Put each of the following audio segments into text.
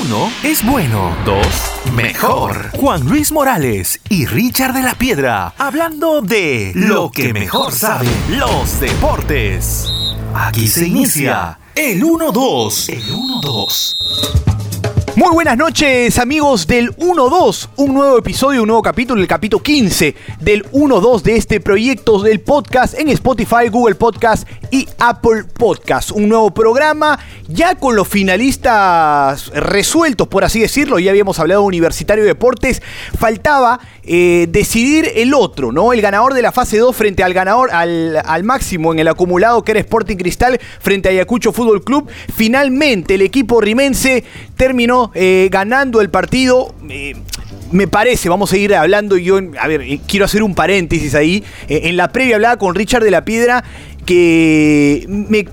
Uno es bueno. Dos, mejor. Juan Luis Morales y Richard de la Piedra hablando de lo que mejor saben los deportes. Aquí se inicia el 1-2. El 1-2. Muy buenas noches amigos del 1-2, un nuevo episodio, un nuevo capítulo, el capítulo 15 del 1-2 de este proyecto del podcast en Spotify, Google Podcast y Apple Podcast. Un nuevo programa ya con los finalistas resueltos, por así decirlo, ya habíamos hablado de Universitario de Deportes, faltaba eh, decidir el otro, ¿no? El ganador de la fase 2 frente al ganador, al, al máximo en el acumulado que era Sporting Cristal frente a Ayacucho Fútbol Club. Finalmente el equipo rimense terminó eh, ganando el partido. Eh, me parece, vamos a seguir hablando. Yo, a ver, eh, quiero hacer un paréntesis ahí. en la previa hablaba con Richard de la Piedra que me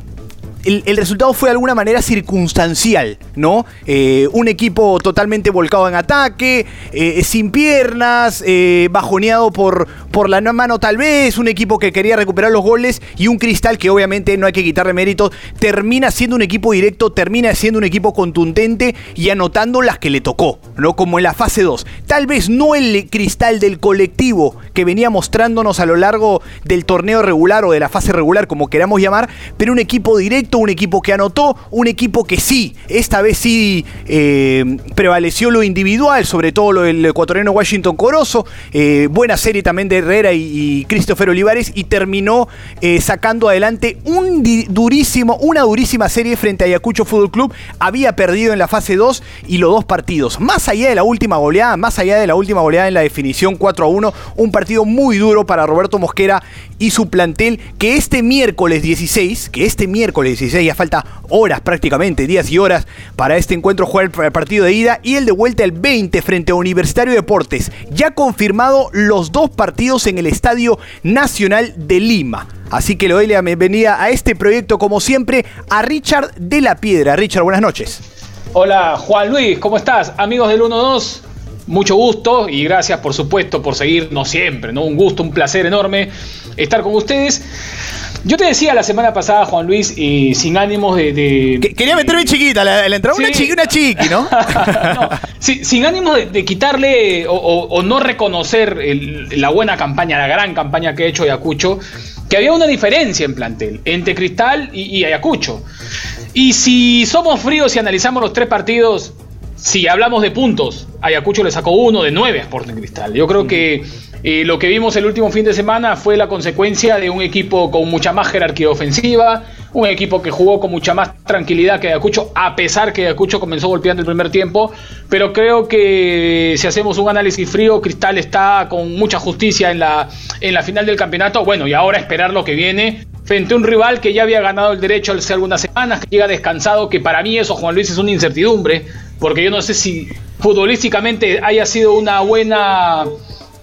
el, resultado fue de alguna manera circunstancial, ¿no? Eh, un equipo totalmente volcado en ataque, eh, sin piernas, eh, bajoneado por, por la mano tal vez, un equipo que quería recuperar los goles y un cristal que obviamente no hay que quitarle mérito, termina siendo un equipo directo, termina siendo un equipo contundente y anotando las que le tocó, ¿no? Como en la fase 2. Tal vez no el cristal del colectivo que venía mostrándonos a lo largo del torneo regular o de la fase regular, como queramos llamar, pero un equipo directo un equipo que anotó, un equipo que sí, esta vez sí eh, prevaleció lo individual, sobre todo lo del ecuatoriano Washington Corozo, eh, buena serie también de Herrera y, Christopher Olivares y terminó eh, sacando adelante un durísimo, una durísima serie frente a Ayacucho Fútbol Club, había perdido en la fase 2 y los dos partidos, más allá de la última goleada, más allá de la última goleada en la definición 4 a 1, un partido muy duro para Roberto Mosquera y su plantel que este miércoles 16, que este miércoles 16 ya falta horas prácticamente, días y horas para este encuentro jugar el partido de ida y el de vuelta el 20 frente a Universitario Deportes. Ya confirmado los dos partidos en el Estadio Nacional de Lima. Así que le doy la bienvenida a este proyecto como siempre a Richard de la Piedra. Richard, buenas noches. Hola Juan Luis, ¿cómo estás? Amigos del 1-2 mucho gusto y gracias por supuesto por seguirnos siempre, ¿no? Un gusto, un placer enorme estar con ustedes. Yo te decía la semana pasada, Juan Luis, y sin ánimos de. Quería meterme chiquita, la, la entrada una chiqui, una chiqui, ¿no? no sin ánimos de, quitarle o, no reconocer la buena campaña, la gran campaña que ha hecho Ayacucho, que había una diferencia en plantel entre Cristal y, y Ayacucho. Y si somos fríos y analizamos los tres partidos, si hablamos de puntos, Ayacucho le sacó uno de nueve a Sporting Cristal. Yo creo que eh, lo que vimos el último fin de semana fue la consecuencia de un equipo con mucha más jerarquía ofensiva, un equipo que jugó con mucha más tranquilidad que Ayacucho, a pesar que Ayacucho comenzó golpeando el primer tiempo. Pero creo que si hacemos un análisis frío, Cristal está con mucha justicia en la, en la final del campeonato. Bueno, y ahora esperar lo que viene frente a un rival que ya había ganado el derecho hace algunas semanas, que llega descansado, que para mí eso, Juan Luis, es una incertidumbre porque yo no sé si futbolísticamente haya sido una buena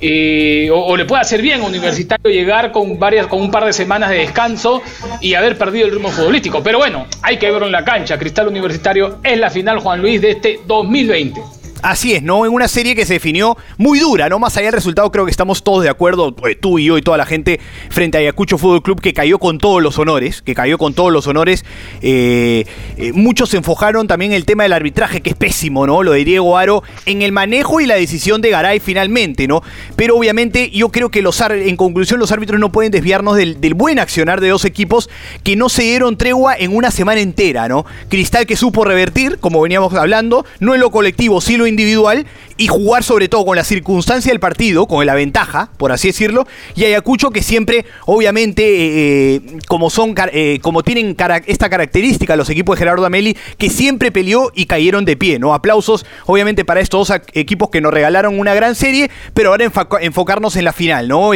eh, o, le puede hacer bien a Universitario llegar con varias con un par de semanas de descanso y haber perdido el ritmo futbolístico. Pero bueno, hay que verlo en la cancha. Cristal Universitario es la final Juan Luis de este 2020. Así es, ¿no? En una serie que se definió muy dura, ¿no? Más allá del resultado, creo que estamos todos de acuerdo, eh, tú y yo y toda la gente, frente a Ayacucho Fútbol Club, que cayó con todos los honores, que cayó con todos los honores. Eh, eh, muchos se enfocaron también el tema del arbitraje, que es pésimo, ¿no? Lo de Diego Aro, en el manejo y la decisión de Garay finalmente, ¿no? Pero obviamente yo creo que los en conclusión los árbitros no pueden desviarnos del, del buen accionar de dos equipos que no se dieron tregua en una semana entera, ¿no? Cristal que supo revertir, como veníamos hablando, no en lo colectivo, sí lo individual y jugar sobre todo con la circunstancia del partido, con la ventaja, por así decirlo, y Ayacucho que siempre, obviamente, eh, eh, como son, eh, como tienen esta característica los equipos de Gerardo Ameli, que siempre peleó y cayeron de pie, ¿no? Aplausos, obviamente, para estos dos equipos que nos regalaron una gran serie, pero ahora enfocarnos en la final, ¿no?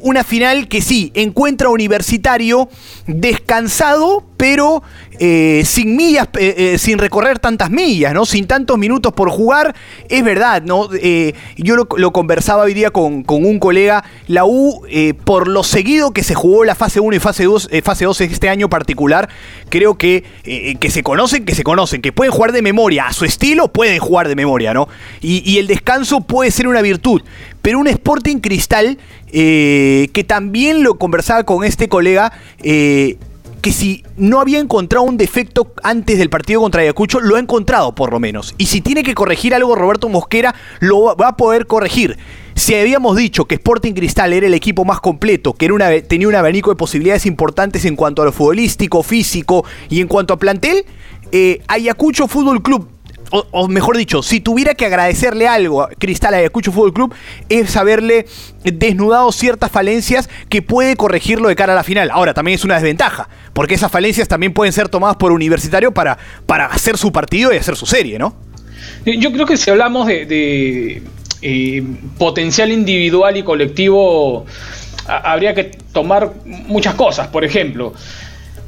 una final que sí, encuentra universitario descansado, pero sin millas, sin recorrer tantas millas, ¿no? Sin tantos minutos por jugar, es verdad, ¿no? Eh, yo lo, conversaba hoy día con, un colega, la U, eh, por lo seguido que se jugó la fase 1 y fase 2, eh, fase 2 este año particular, creo que, que se conocen, que se conocen, que pueden jugar de memoria, a su estilo pueden jugar de memoria, ¿no? Y, y el descanso puede ser una virtud, pero un Sporting Cristal, que también lo conversaba con este colega, que si no había encontrado un defecto antes del partido contra Ayacucho, lo ha encontrado por lo menos. Y si tiene que corregir algo Roberto Mosquera, lo va a poder corregir. Si habíamos dicho que Sporting Cristal era el equipo más completo, que tenía un abanico de posibilidades importantes en cuanto a lo futbolístico, físico y en cuanto a plantel, eh, Ayacucho Fútbol Club o, mejor dicho, si tuviera que agradecerle algo a Cristal Ayacucho Fútbol Club, es haberle desnudado ciertas falencias que puede corregirlo de cara a la final. Ahora, también es una desventaja, porque esas falencias también pueden ser tomadas por Universitario para, para hacer su partido y hacer su serie, ¿no? Yo creo que si hablamos de, eh, potencial individual y colectivo, habría que tomar muchas cosas. Por ejemplo,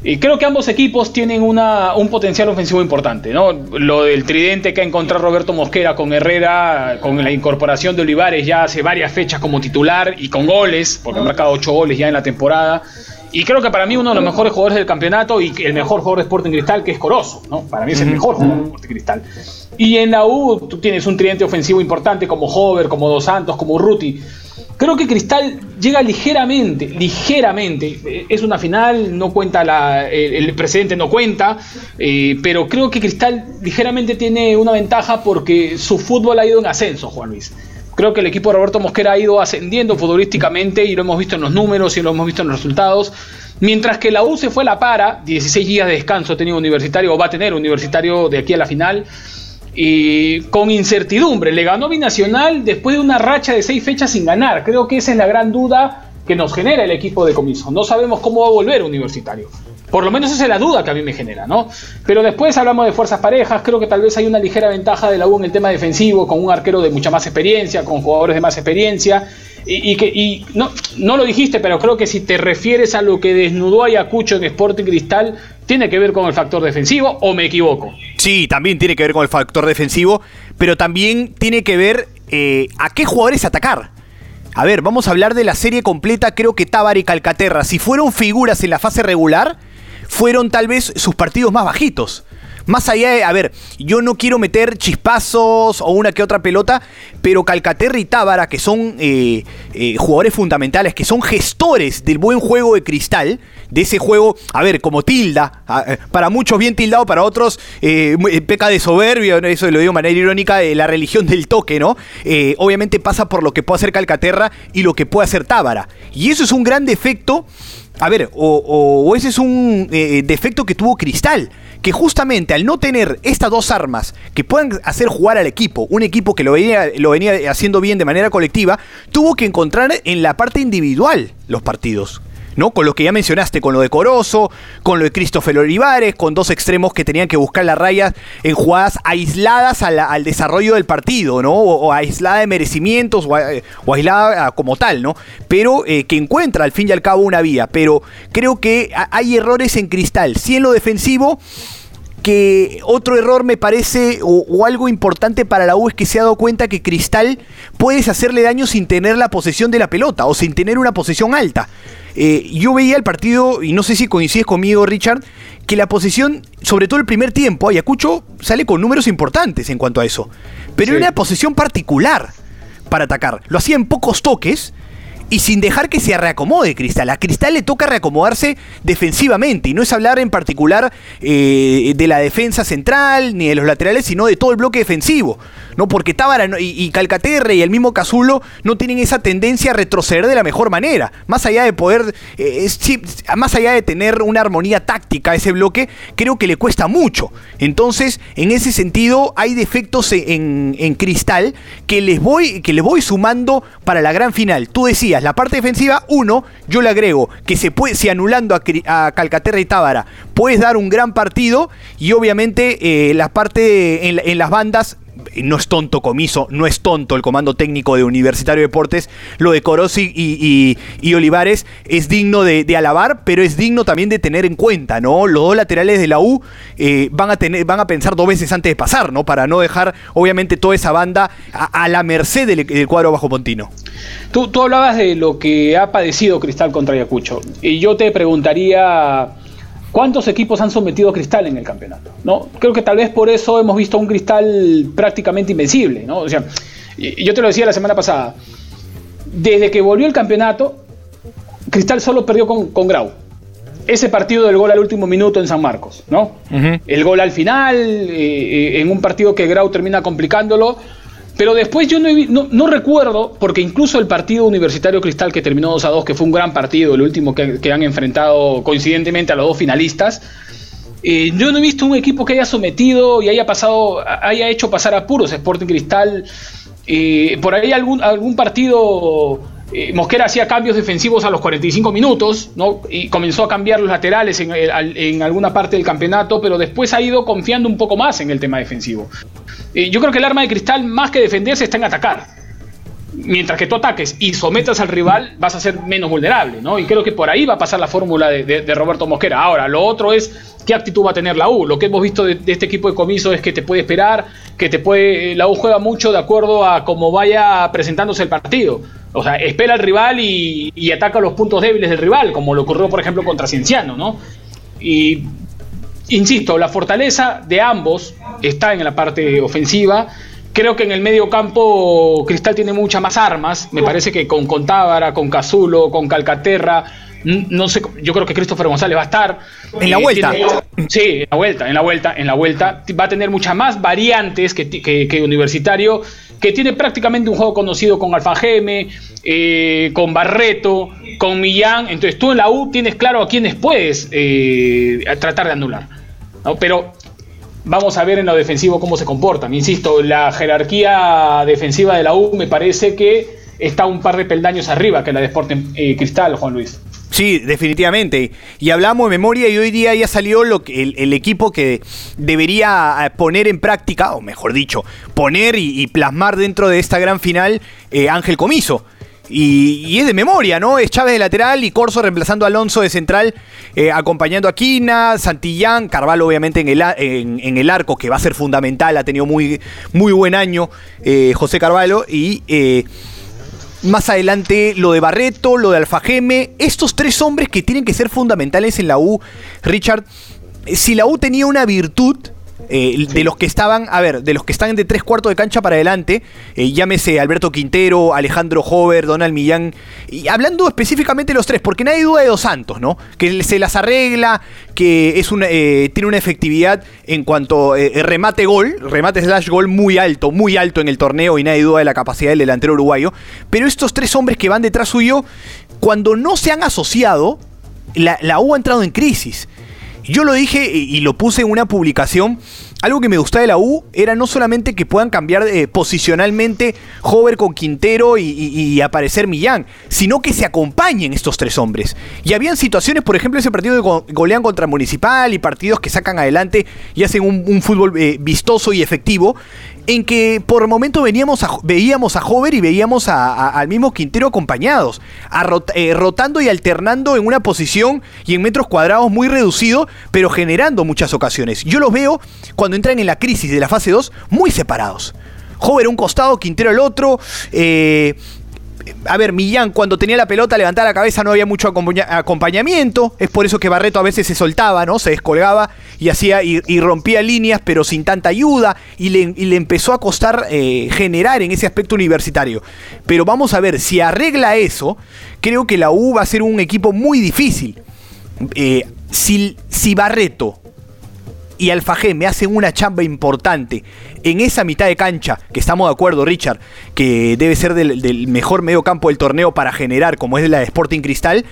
y creo que ambos equipos tienen un potencial ofensivo importante, ¿no? Lo del tridente que ha encontrado Roberto Mosquera con Herrera, con la incorporación de Olivares ya hace varias fechas como titular y con goles, porque ha marcado ocho goles ya en la temporada. Y creo que para mí uno de los mejores jugadores del campeonato y el mejor jugador de Sporting Cristal, que es Corozo, ¿no? Para mí es el mejor jugador de Sporting Cristal. Y en la U tú tienes un tridente ofensivo importante como Hover, como Dos Santos, como Ruti. Creo que Cristal llega ligeramente, ligeramente. Es una final, no cuenta la, el, precedente no cuenta, eh, pero creo que Cristal ligeramente tiene una ventaja porque su fútbol ha ido en ascenso, Juan Luis. Creo que el equipo de Roberto Mosquera ha ido ascendiendo futbolísticamente y lo hemos visto en los números y lo hemos visto en los resultados. Mientras que la U se fue a la para, 16 días de descanso ha tenido Universitario o va a tener Universitario de aquí a la final y con incertidumbre. Le ganó Binacional después de una racha de seis fechas sin ganar. Creo que esa es la gran duda que nos genera el equipo de comiso. No sabemos cómo va a volver Universitario. Por lo menos esa es la duda que a mí me genera, ¿no? Pero después hablamos de fuerzas parejas, creo que tal vez hay una ligera ventaja de la U en el tema defensivo, con un arquero de mucha más experiencia, con jugadores de más experiencia, y, que y no, no lo dijiste, pero creo que si te refieres a lo que desnudó Ayacucho en Sporting Cristal, tiene que ver con el factor defensivo o me equivoco. Sí, también tiene que ver con el factor defensivo, pero también tiene que ver eh, a qué jugadores atacar. A ver, vamos a hablar de la serie completa. Creo que Tábar y Calcaterra, si fueron figuras en la fase regular, fueron tal vez sus partidos más bajitos. Más allá de, a ver, yo no quiero meter chispazos o una que otra pelota, pero Calcaterra y Tábara, que son eh, eh, jugadores fundamentales, que son gestores del buen juego de cristal, de ese juego, a ver, como tilda, eh, para muchos bien tildado, para otros peca de soberbio, eso lo digo de manera irónica, de la religión del toque, ¿no? obviamente pasa por lo que puede hacer Calcaterra y lo que puede hacer Tábara. Y eso es un gran defecto a ver, o, ese es un defecto que tuvo Cristal que justamente al no tener estas dos armas que puedan hacer jugar al equipo, un equipo que lo venía, lo venía haciendo bien de manera colectiva, tuvo que encontrar en la parte individual los partidos. ¿No? Con lo que ya mencionaste, con lo de Corozo, con lo de Christopher Olivares, con dos extremos que tenían que buscar las rayas en jugadas aisladas al desarrollo del partido, ¿no? O, aislada de merecimientos, o, aislada como tal, ¿no? Pero eh, que encuentra al fin y al cabo una vía. Pero creo que hay errores en cristal. Sí en lo defensivo que otro error me parece, o, algo importante para la U es que se ha dado cuenta que Cristal puedes hacerle daño sin tener la posesión de la pelota o sin tener una posesión alta. Eh, yo veía el partido, y no sé si coincides conmigo, Richard, que la posesión, sobre todo el primer tiempo, Ayacucho sale con números importantes en cuanto a eso. Pero era una posesión particular para atacar. Lo hacía en pocos toques y sin dejar que se reacomode Cristal. A Cristal le toca reacomodarse defensivamente y no es hablar en particular eh, de la defensa central ni de los laterales, sino de todo el bloque defensivo. ¿No? Porque Tábara y, Calcaterre y el mismo Cazulo no tienen esa tendencia a retroceder de la mejor manera. Más allá de poder, eh, más allá de tener una armonía táctica a ese bloque, creo que le cuesta mucho. Entonces, en ese sentido, hay defectos en, en Cristal que les, voy, que les voy sumando para la gran final. Tú decías, la parte defensiva, uno, yo le agrego que se puede, si anulando a, Calcaterra y Tábara, puedes dar un gran partido y obviamente eh, la parte en, las bandas no es tonto Comiso, no es tonto el comando técnico de Universitario de Deportes. Lo de Corosi y, Olivares es digno de, alabar, pero es digno también de tener en cuenta, ¿no? Los dos laterales de la U eh, van, a tener, van a pensar dos veces antes de pasar, ¿no? Para no dejar, obviamente, toda esa banda a, la merced del, cuadro bajo Pontino. Tú, tú hablabas de lo que ha padecido Cristal contra Ayacucho. Y yo te preguntaría ¿Cuántos equipos han sometido a Cristal en el campeonato? ¿no? Creo que tal vez por eso hemos visto un Cristal prácticamente invencible. ¿no? O sea, yo te lo decía la semana pasada. Desde que volvió el campeonato, Cristal solo perdió con, Grau. ese partido del gol al último minuto en San Marcos, ¿no? El gol al final, eh, eh, en un partido que Grau termina complicándolo. Pero después yo no, no, recuerdo, porque incluso el partido Universitario Cristal que terminó 2 a 2, que fue un gran partido, el último que, han enfrentado coincidentemente a los dos finalistas, eh, yo no he visto un equipo que haya sometido y haya pasado, haya hecho pasar apuros Sporting Cristal. por ahí algún, algún partido eh, Mosquera hacía cambios defensivos a los 45 minutos, ¿no? Y comenzó a cambiar los laterales en, alguna parte del campeonato, pero después ha ido confiando un poco más en el tema defensivo. Eh, yo creo que el arma de cristal, más que defenderse, está en atacar. Mientras que tú ataques y sometas al rival, vas a ser menos vulnerable, ¿no? Y creo que por ahí va a pasar la fórmula de, Roberto Mosquera. Ahora, lo otro es qué actitud va a tener la U. Lo que hemos visto de, este equipo de comiso es que te puede esperar, que te puede. La U juega mucho de acuerdo a cómo vaya presentándose el partido. O sea, espera al rival y, ataca los puntos débiles del rival, como lo ocurrió, por ejemplo, contra Cienciano, ¿no? Y insisto, la fortaleza de ambos está en la parte ofensiva. Creo que en el medio campo Cristal tiene muchas más armas. Me parece que con Contábara, con Cazulo, con Calcaterra, no sé, yo creo que Christopher González va a estar. En la eh, vuelta. sí, en la vuelta, en la vuelta, en la vuelta. Va a tener muchas más variantes que, que Universitario que tiene prácticamente un juego conocido con Alfa Geme, eh, con Barreto, con Millán. Entonces tú en la U tienes claro a quiénes puedes eh, tratar de anular. Pero vamos a ver en lo defensivo cómo se comportan. Insisto, la jerarquía defensiva de la U me parece que está un par de peldaños arriba que la de Sporting eh, Cristal, Juan Luis. Sí, definitivamente. Y hablamos de memoria y hoy día ya salió lo que, el, equipo que debería eh, poner en práctica, o mejor dicho, poner y, plasmar dentro de esta gran final eh, Ángel Comiso. Y, es de memoria, ¿no? Es Chávez de lateral y Corso reemplazando a Alonso de central, eh, acompañando a Quina, Santillán, Carvalho obviamente en el, en, el, arco, que va a ser fundamental, ha tenido muy, muy buen año José Carvalho, y más adelante lo de Barreto, lo de Alfajeme, estos tres hombres que tienen que ser fundamentales en la U, Richard, si la U tenía una virtud, eh, de los que estaban, a ver, de los que están de tres cuartos de cancha para adelante, eh, llámese Alberto Quintero, Alejandro Hover, Donald Millán, y hablando específicamente de los tres, porque nadie duda de Dos Santos, ¿no? Que se las arregla, que es una, eh, tiene una efectividad en cuanto remate gol, remate slash gol muy alto, muy alto en el torneo y nadie duda de la capacidad del delantero uruguayo, pero estos tres hombres que van detrás suyo, cuando no se han asociado, la, la U ha entrado en crisis. Yo lo dije y lo puse en una publicación. Algo que me gustaba de la U era no solamente que puedan cambiar eh, posicionalmente Hover con Quintero y, aparecer Millán, sino que se acompañen estos tres hombres. Y habían situaciones, por ejemplo, ese partido de golean contra Municipal y partidos que sacan adelante y hacen un, fútbol eh, vistoso y efectivo, en que por momento veníamos veíamos a Hover y veíamos al mismo Quintero acompañados, eh, rotando y alternando en una posición y en metros cuadrados muy reducido, pero generando muchas ocasiones. Yo los veo cuando entran en la crisis de la fase 2 muy separados. Hover un costado, Quintero al otro, eh, a ver, Millán cuando tenía la pelota levantaba la cabeza no había mucho acompañamiento, es por eso que Barreto a veces se soltaba, ¿no? Se descolgaba y hacía y, rompía líneas, pero sin tanta ayuda y le, empezó a costar eh, generar en ese aspecto universitario. Pero vamos a ver, si arregla eso, creo que la U va a ser un equipo muy difícil. Eh, si, si Barreto y Alfajé me hacen una chamba importante en esa mitad de cancha, que estamos de acuerdo, Richard, que debe ser del, mejor medio campo del torneo para generar, como es la de Sporting Cristal,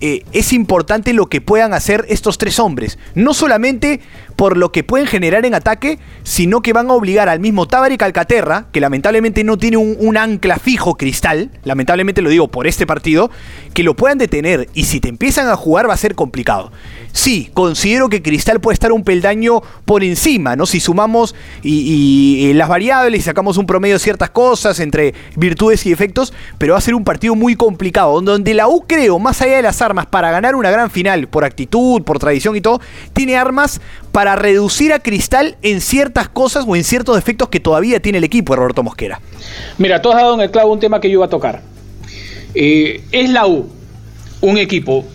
eh, es importante lo que puedan hacer estos tres hombres. No solamente por lo que pueden generar en ataque, sino que van a obligar al mismo Tábara Calcaterra, que lamentablemente no tiene un, ancla fijo cristal, lamentablemente lo digo por este partido, que lo puedan detener y si te empiezan a jugar va a ser complicado. Sí, considero que Cristal puede estar un peldaño por encima, ¿no? Si sumamos y, las variables y sacamos un promedio de ciertas cosas entre virtudes y efectos, pero va a ser un partido muy complicado, donde la U creo, más allá de las armas para ganar una gran final, por actitud, por tradición y todo, tiene armas para reducir a Cristal en ciertas cosas o en ciertos defectos que todavía tiene el equipo de Roberto Mosquera. Mira, tú has dado en el clavo un tema que yo iba a tocar. Eh, ¿Es la U un equipo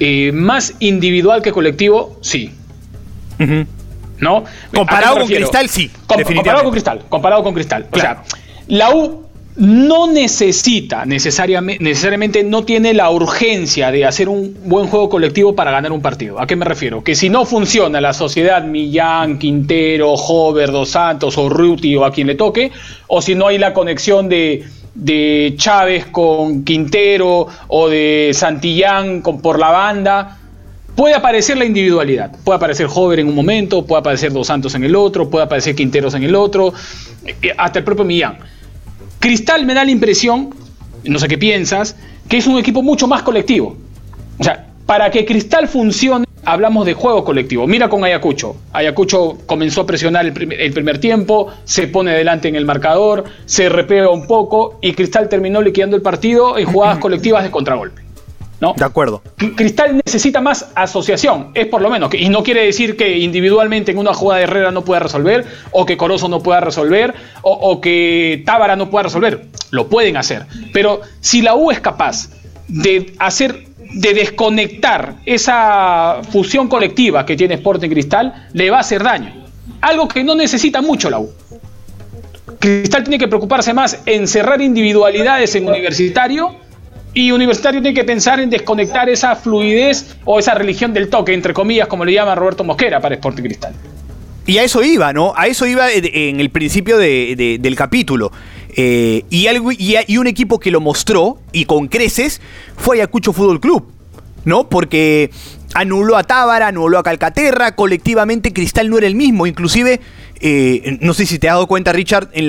eh, más individual que colectivo? Sí. ¿No? Comparado con Cristal, sí. comparado con Cristal, comparado con Cristal. O sea, la U no necesita necesariamente, necesariamente no tiene la urgencia de hacer un buen juego colectivo para ganar un partido. ¿A qué me refiero? Que si no funciona la sociedad Millán, Quintero, Hover, Dos Santos o Ruti o a quien le toque, o si no hay la conexión de, de Chávez con Quintero o de Santillán con, por la banda, puede aparecer la individualidad. Puede aparecer Hover en un momento, puede aparecer Dos Santos en el otro, puede aparecer Quinteros en el otro, eh, hasta el propio Millán. Cristal me da la impresión, no sé qué piensas, que es un equipo mucho más colectivo. O sea, para que Cristal funcione, hablamos de juego colectivo. Mira con Ayacucho. Ayacucho comenzó a presionar el primer, tiempo, se pone delante en el marcador, se repega un poco y Cristal terminó liquidando el partido en jugadas colectivas de contragolpe. De acuerdo. Cristal necesita más asociación, es por lo menos. Y no quiere decir que individualmente en una jugada de Herrera no pueda resolver, o que Corozo no pueda resolver, o, que Tábara no pueda resolver. Lo pueden hacer. Pero si la U es capaz de hacer de desconectar esa fusión colectiva que tiene Sporting Cristal, le va a hacer daño. Algo que no necesita mucho la U. Cristal tiene que preocuparse más en cerrar individualidades en universitario y Universitario tiene que pensar en desconectar esa fluidez o esa religión del toque, entre comillas, como le llama Roberto Mosquera para Sporting Cristal. Y a eso iba, ¿no? A eso iba en el principio del capítulo. Eh, y, un equipo que lo mostró, y con creces, fue Ayacucho Fútbol Club, ¿no? Porque anuló a Tábara, anuló a Calcaterra, colectivamente Cristal no era el mismo, inclusive eh, no sé si te has dado cuenta, Richard, en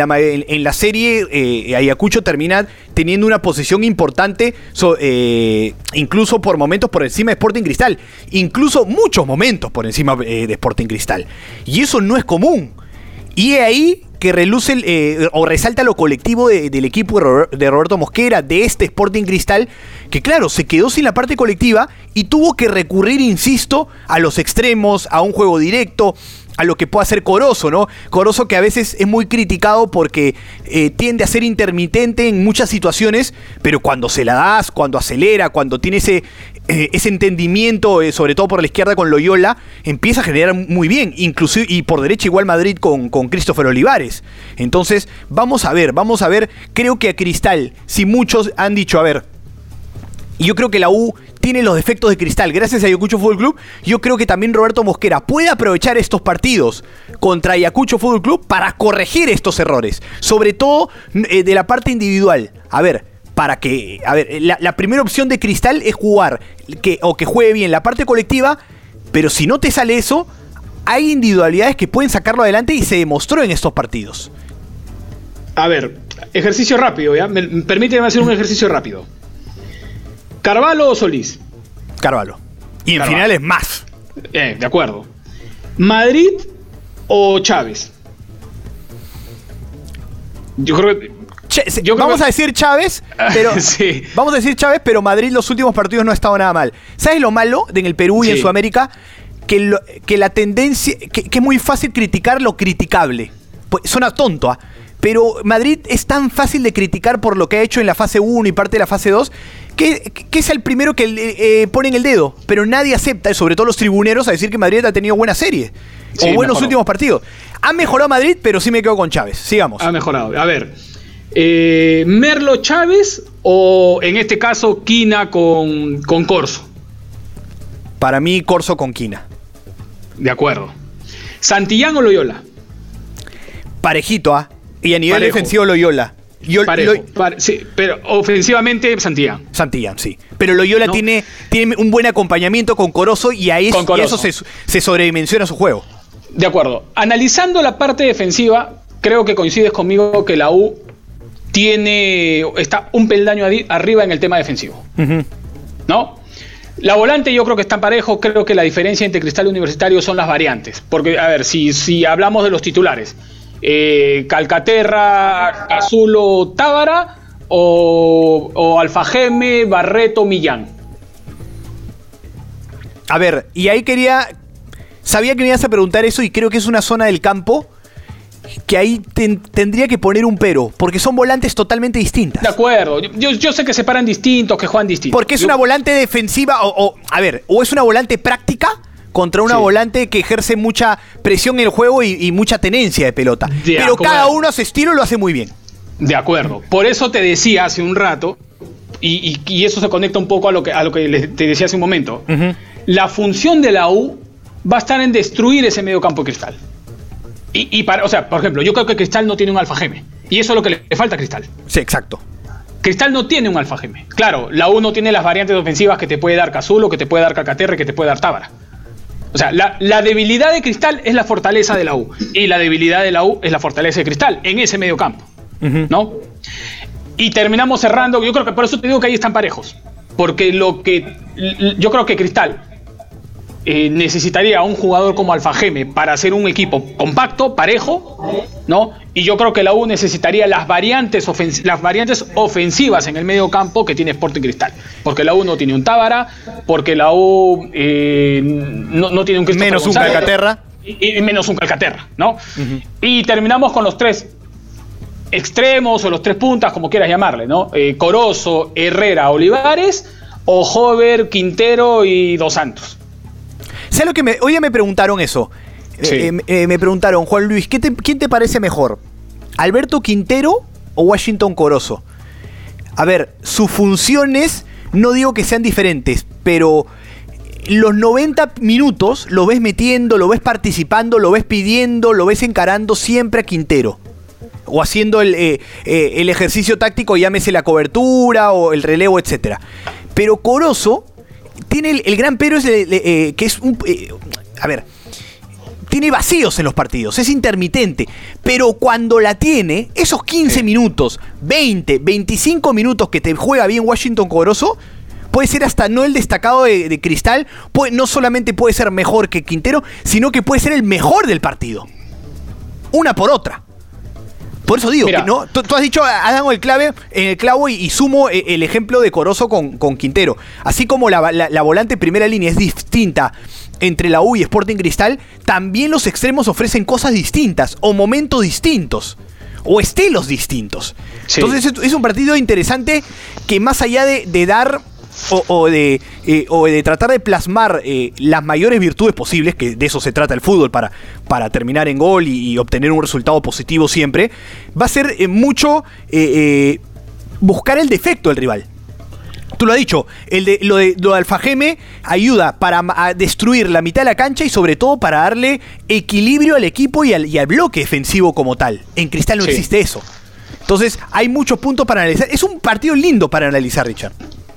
la, serie eh, Ayacucho termina teniendo una posición importante, incluso por momentos por encima de Sporting Cristal, incluso muchos momentos por encima de Sporting Cristal. Y eso no es común. Y ahí que reluce o resalta lo colectivo del equipo de Roberto Mosquera, de este Sporting Cristal, que claro, se quedó sin la parte colectiva y tuvo que recurrir, insisto, a los extremos, a un juego directo, a lo que puede hacer Corozo, ¿no? Corozo que a veces es muy criticado porque eh, tiende a ser intermitente en muchas situaciones, pero cuando se la das, cuando acelera, cuando tiene ese, eh, ese entendimiento, eh, sobre todo por la izquierda con Loyola, empieza a generar muy bien, inclusive y por derecha igual Madrid con, con Christopher Olivares. Entonces, vamos a ver, vamos a ver, creo que a Cristal, si muchos han dicho, a ver, y yo creo que la U tiene los defectos de cristal. Gracias a Ayacucho Fútbol Club, yo creo que también Roberto Mosquera puede aprovechar estos partidos contra Ayacucho Fútbol Club para corregir estos errores. Sobre todo eh, de la parte individual. A ver, para que. A ver, la, primera opción de Cristal es jugar que, o que juegue bien la parte colectiva, pero si no te sale eso, hay individualidades que pueden sacarlo adelante y se demostró en estos partidos. A ver, ejercicio rápido, ¿ya? permíteme hacer un ejercicio rápido. ¿Carvalho o Solís? Carvalho. Y en finales más. Eh, de acuerdo. ¿Madrid o Chávez? Yo creo que. Vamos a decir Chávez, pero sí. vamos a decir Chávez, pero Madrid los últimos partidos no ha estado nada mal. ¿Sabes lo malo en el Perú y en Sudamérica? Que, que la tendencia, que, es muy fácil criticar lo criticable. Pues, suena tonto, ¿ah? pero Madrid es tan fácil de criticar por lo que ha hecho en la fase 1 y parte de la fase 2 que, es el primero que eh, eh, pone en el dedo, pero nadie acepta, sobre todo los tribuneros, a decir que Madrid ha tenido buena serie o buenos últimos partidos. Ha mejorado Madrid, pero sí me quedo con Chávez. Sigamos. Ha mejorado. A ver, eh, Merlo Chávez o en este caso Quina con, con Corso. Para mí, Corso con Quina. De acuerdo. Santillán o Loyola. Parejito, ¿ah? Y a nivel defensivo Loyola sí, pero ofensivamente Santillán. Santillán, sí. Pero Loyola tiene, tiene un buen acompañamiento con Corozo y a eso, se, sobredimensiona su juego. De acuerdo. Analizando la parte defensiva, creo que coincides conmigo que la U tiene está un peldaño arriba en el tema defensivo. ¿No? La volante yo creo que está parejo, creo que la diferencia entre Cristal y Universitario son las variantes. Porque, a ver, si, si hablamos de los titulares, eh, Calcaterra, Cazulo, Tábara o, o Alfajeme, Barreto, Millán. A ver, y ahí quería. Sabía que me ibas a preguntar eso y creo que es una zona del campo que ahí tendría que poner un pero, porque son volantes totalmente distintas. De acuerdo, yo, sé que se paran distintos, que juegan distintos. Porque es una volante defensiva, o, a ver, o es una volante práctica contra una volante que ejerce mucha presión en el juego y, mucha tenencia de pelota. Pero cada uno a su estilo lo hace muy bien. De acuerdo. Por eso te decía hace un rato, y, eso se conecta un poco a lo que, a lo que te decía hace un momento. La función de la U va a estar en destruir ese medio campo de cristal. Y, para, o sea, por ejemplo, yo creo que Cristal no tiene un alfa geme. Y eso es lo que le falta a Cristal. Sí, exacto. Cristal no tiene un alfa geme. Claro, la U no tiene las variantes ofensivas que te puede dar Cazulo, que te puede dar Cacaterre, que te puede dar Tábara. O sea, la, la, debilidad de Cristal es la fortaleza de la U. Y la debilidad de la U es la fortaleza de Cristal en ese medio campo. ¿No? Y terminamos cerrando. Yo creo que por eso te digo que ahí están parejos. Porque lo que. Yo creo que Cristal eh, necesitaría un jugador como Alfa Geme para hacer un equipo compacto, parejo, ¿no? Y yo creo que la U necesitaría las variantes, las variantes ofensivas en el medio campo que tiene Sporting Cristal. Porque la U no tiene un Tábara, porque la U eh, no, tiene un Cristal. Menos un Calcaterra. Y, menos un Calcaterra, ¿no? Y terminamos con los tres extremos o los tres puntas, como quieras llamarle, ¿no? Eh, Corozo, Herrera, Olivares, o Jover, Quintero y Dos Santos. ¿Sabes lo que me. Hoy me preguntaron eso. Eh, eh, me preguntaron, Juan Luis, ¿quién te parece mejor? ¿Alberto Quintero o Washington Corozo? A ver, sus funciones no digo que sean diferentes, pero los 90 minutos lo ves metiendo, lo ves participando, lo ves pidiendo, lo ves encarando siempre a Quintero. O haciendo el, eh, el ejercicio táctico, llámese la cobertura o el relevo, etc. Pero Corozo tiene el, gran pero es eh, que es un... Eh, a ver, tiene vacíos en los partidos, es intermitente, pero cuando la tiene, esos 15 minutos, 20, 25 minutos que te juega bien Washington Coroso, puede ser hasta no el destacado de, Cristal, no solamente puede ser mejor que Quintero, sino que puede ser el mejor del partido. Una por otra. Por eso digo, ¿no? Tú, has dicho, has dado el clave en el clavo y, sumo eh, el ejemplo de Corozo con, con Quintero. Así como la, volante primera línea es distinta entre la U y Sporting Cristal, también los extremos ofrecen cosas distintas o momentos distintos o estilos distintos. Entonces es, un partido interesante que más allá de dar o, de, eh, o de tratar de plasmar eh, las mayores virtudes posibles, que de eso se trata el fútbol, para, para terminar en gol y, obtener un resultado positivo siempre, va a ser eh, mucho buscar el defecto del rival. Tú lo has dicho, el de, lo, de, lo de Alfajeme ayuda para destruir la mitad de la cancha y sobre todo para darle equilibrio al equipo y al, bloque defensivo como tal. En Cristal no existe eso. Entonces hay muchos puntos para analizar. Es un partido lindo para analizar, Richard.